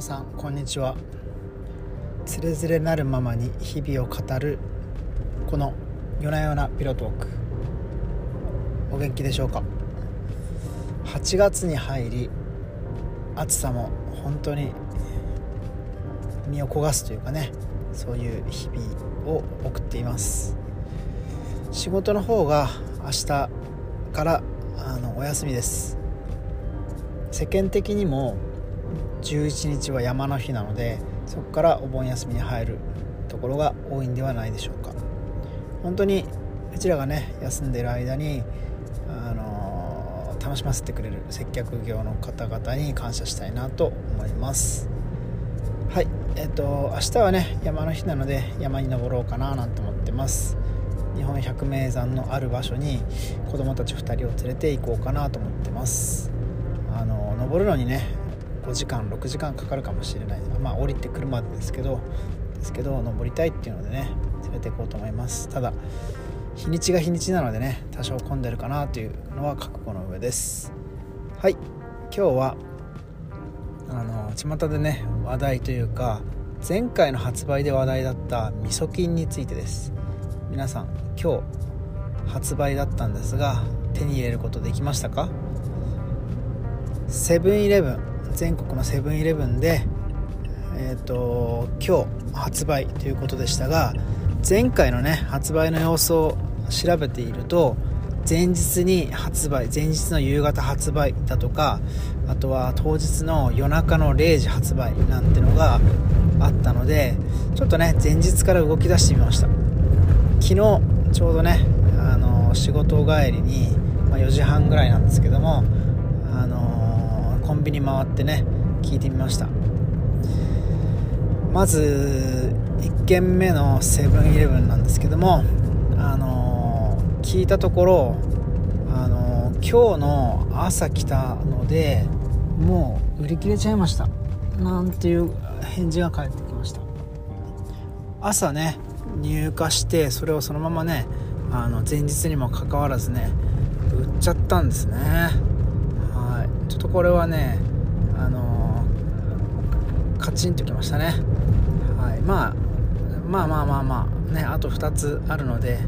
皆さんこんにちは。つれづれなるままに日々を語るこの夜な夜なピロトーク。お元気でしょうか？8月に入り暑さも本当に身を焦がすというかねそういう日々を送っています。仕事の方が明日からあのお休みです。世間的にも11日は山の日なのでそこからお盆休みに入るところが多いんではないでしょうか。本当にうちらがね休んでる間にあの楽しませてくれる接客業の方々に感謝したいなと思います。はい。えっ、ー、と明日はね山の日なので山に登ろうかななんて思ってます。日本百名山のある場所に子供たち2人を連れて行こうかなと思ってます。あの登るのにね5時間6時間かかるかもしれないまあ降りてくるまでですけどですけど登りたいっていうのでね連れて行こうと思います。ただ日にちが日にちなのでね多少混んでるかなというのは覚悟の上です。はい。今日はあの巷でね話題というか前回の発売で話題だった味噌菌についてです。皆さん今日発売だったんですが手に入れることできましたか？セブンイレブン。全国のセブンイレブンでえ、ー、と今日発売ということでしたが前回のね発売の様子を調べていると前日に発売前日の夕方発売だとかあとは当日の夜中の0時発売なんてのがあったのでちょっとね前日から動き出してみました。昨日ちょうどねあの仕事帰りに、まあ、4時半ぐらいなんですけどもコンビニ回ってね聞いてみました。まず1軒目のセブンイレブンなんですけどもあの聞いたところあの今日の朝来たのでもう売り切れちゃいました。なんていう返事が返ってきました。朝ね入荷してそれをそのままねあの前日にもかかわらずね売っちゃったんですね。ちょっとこれはねあのカチンときましたね。はい。まあまあまあまあまあねあと2つあるので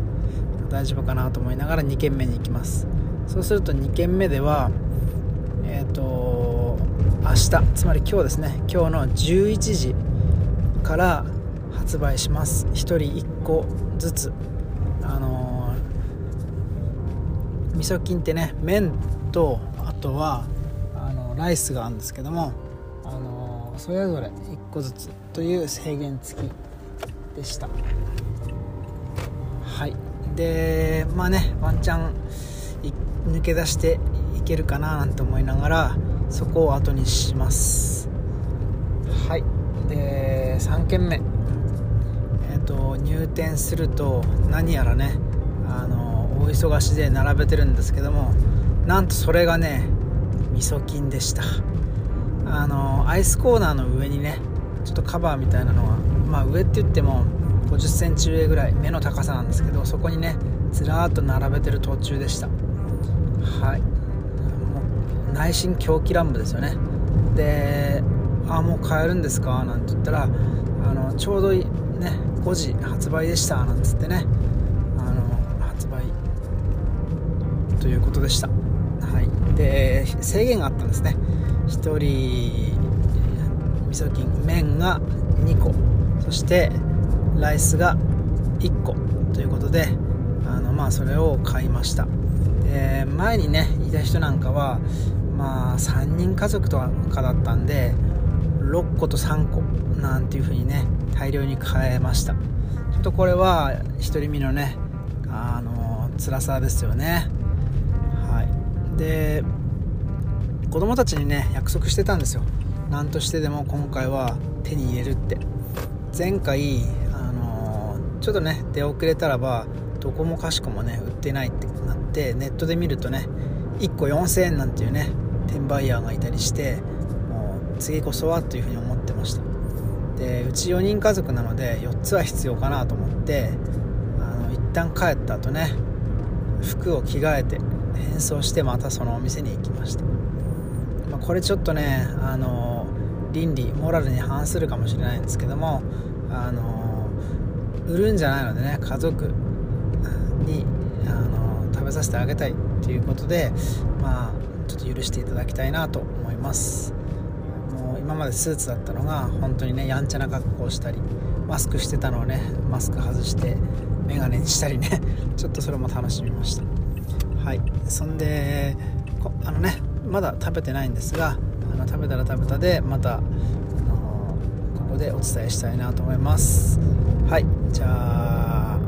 大丈夫かなと思いながら2軒目に行きます。そうすると2軒目ではえっ、ー、と明日つまり今日ですね。今日の11時から発売します。1人1個ずつ。あのー、味噌菌ってね麺とあとはのライスがあるんですけどもあの、それぞれ1個ずつという制限付きでした。はい。でまあねワンチャン抜け出していけるかななんて思いながらそこを後にします。はい。で3軒目。えっ、と入店すると何やらねあの大忙しで並べてるんですけどもなんとそれがね味噌菌でした。あのアイスコーナーの上にねちょっとカバーみたいなのがまあ上って言っても5 0センチ上ぐらい目の高さなんですけどそこにねずらーっと並べてる途中でした。はい。もう内心狂気乱舞ですよね。で「あもう買えるんですか?」なんて言ったらあのちょうどね5時発売でしたなんつってねあの発売ということでした。はい。で制限があったんですね。1人味噌菌麺が2個。そしてライスが1個。ということであのまあそれを買いました。で前にねいた人なんかはまあ3人家族とかだったんで6個と3個なんていう風にね大量に買えました。ちょっとこれは独り身のねあの辛さですよね。で子供たちにね約束してたんですよ。何としてでも今回は手に入れるって。前回、あのー、ちょっとね出遅れたらばどこもかしこもね売ってないってなってネットで見るとね1個4000円なんていうね転売ヤーがいたりしてもう次こそはというふうに思ってました。でうち4人家族なので4つは必要かなと思ってあの一旦帰った後ね服を着替えて変装してまたそのお店に行きました、まあ、これちょっとねあの倫理モラルに反するかもしれないんですけどもあの売るんじゃないのでね家族にあの食べさせてあげたいということでまあちょっと許していただきたいなと思います。もう今までスーツだったのが本当にねやんちゃな格好をしたりマスクしてたのをねマスク外して眼鏡にしたりね ちょっとそれも楽しみました。はい。そんであのねまだ食べてないんですがあの食べたら食べたでまた、あのここでお伝えしたいなと思います。はい。じゃあ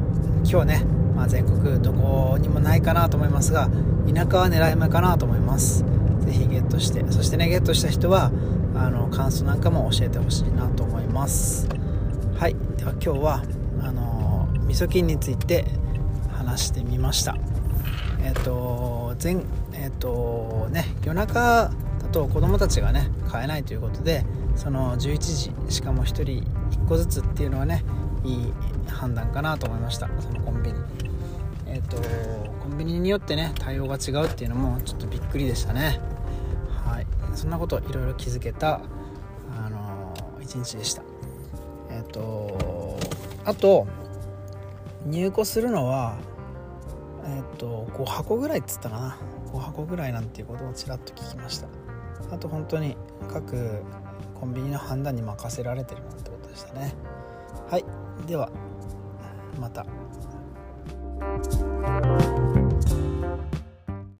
今日ね、まあ、全国どこにもないかなと思いますが田舎は狙い目かなと思います。是非ゲットしてそしてねゲットした人はあの感想なんかも教えてほしいなと思います。はい。では今日はあの味噌菌について話してみました。えっ、ー、と前えっ、ー、とね夜中だと子供たちがね買えないということでその11時しかも1人1個ずつっていうのはねいい判断かなと思いました。そのコンビニ。えっ、ー、とコンビニによってね対応が違うっていうのもちょっとびっくりでしたね。はい。そんなこといろいろ気づけたあの一日でした。えっ、とあと入庫するのはえっ、と5箱ぐらいっつったかな。5箱ぐらいなんていうことをちらっと聞きました。あと本当に各コンビニの判断に任せられてるなんてことでしたね。はい。ではまた。